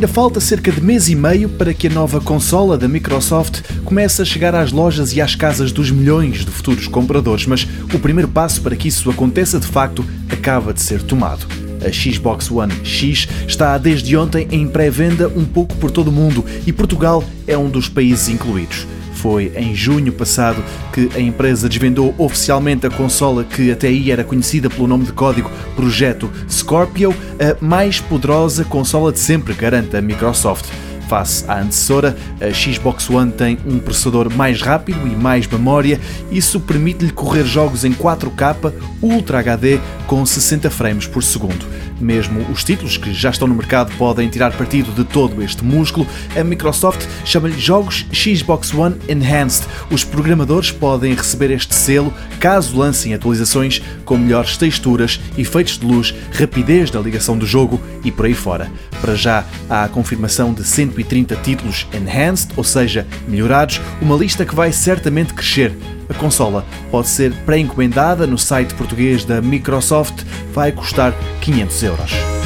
Ainda falta cerca de mês e meio para que a nova consola da Microsoft comece a chegar às lojas e às casas dos milhões de futuros compradores, mas o primeiro passo para que isso aconteça de facto acaba de ser tomado. A Xbox One X está desde ontem em pré-venda um pouco por todo o mundo e Portugal é um dos países incluídos. Foi em junho passado que a empresa desvendou oficialmente a consola que até aí era conhecida pelo nome de código Projeto Scorpio, a mais poderosa consola de sempre, garante a Microsoft. Face à antecessora, a Xbox One tem um processador mais rápido e mais memória. Isso permite-lhe correr jogos em 4K Ultra HD com 60 frames por segundo. Mesmo os títulos que já estão no mercado podem tirar partido de todo este músculo. A Microsoft chama-lhe Jogos Xbox One Enhanced. Os programadores podem receber este selo caso lancem atualizações com melhores texturas, efeitos de luz, rapidez da ligação do jogo e por aí fora. Para já há a confirmação de 130 títulos Enhanced, ou seja, melhorados, uma lista que vai certamente crescer. A consola pode ser pré-encomendada no site português da Microsoft, vai custar 500 euros.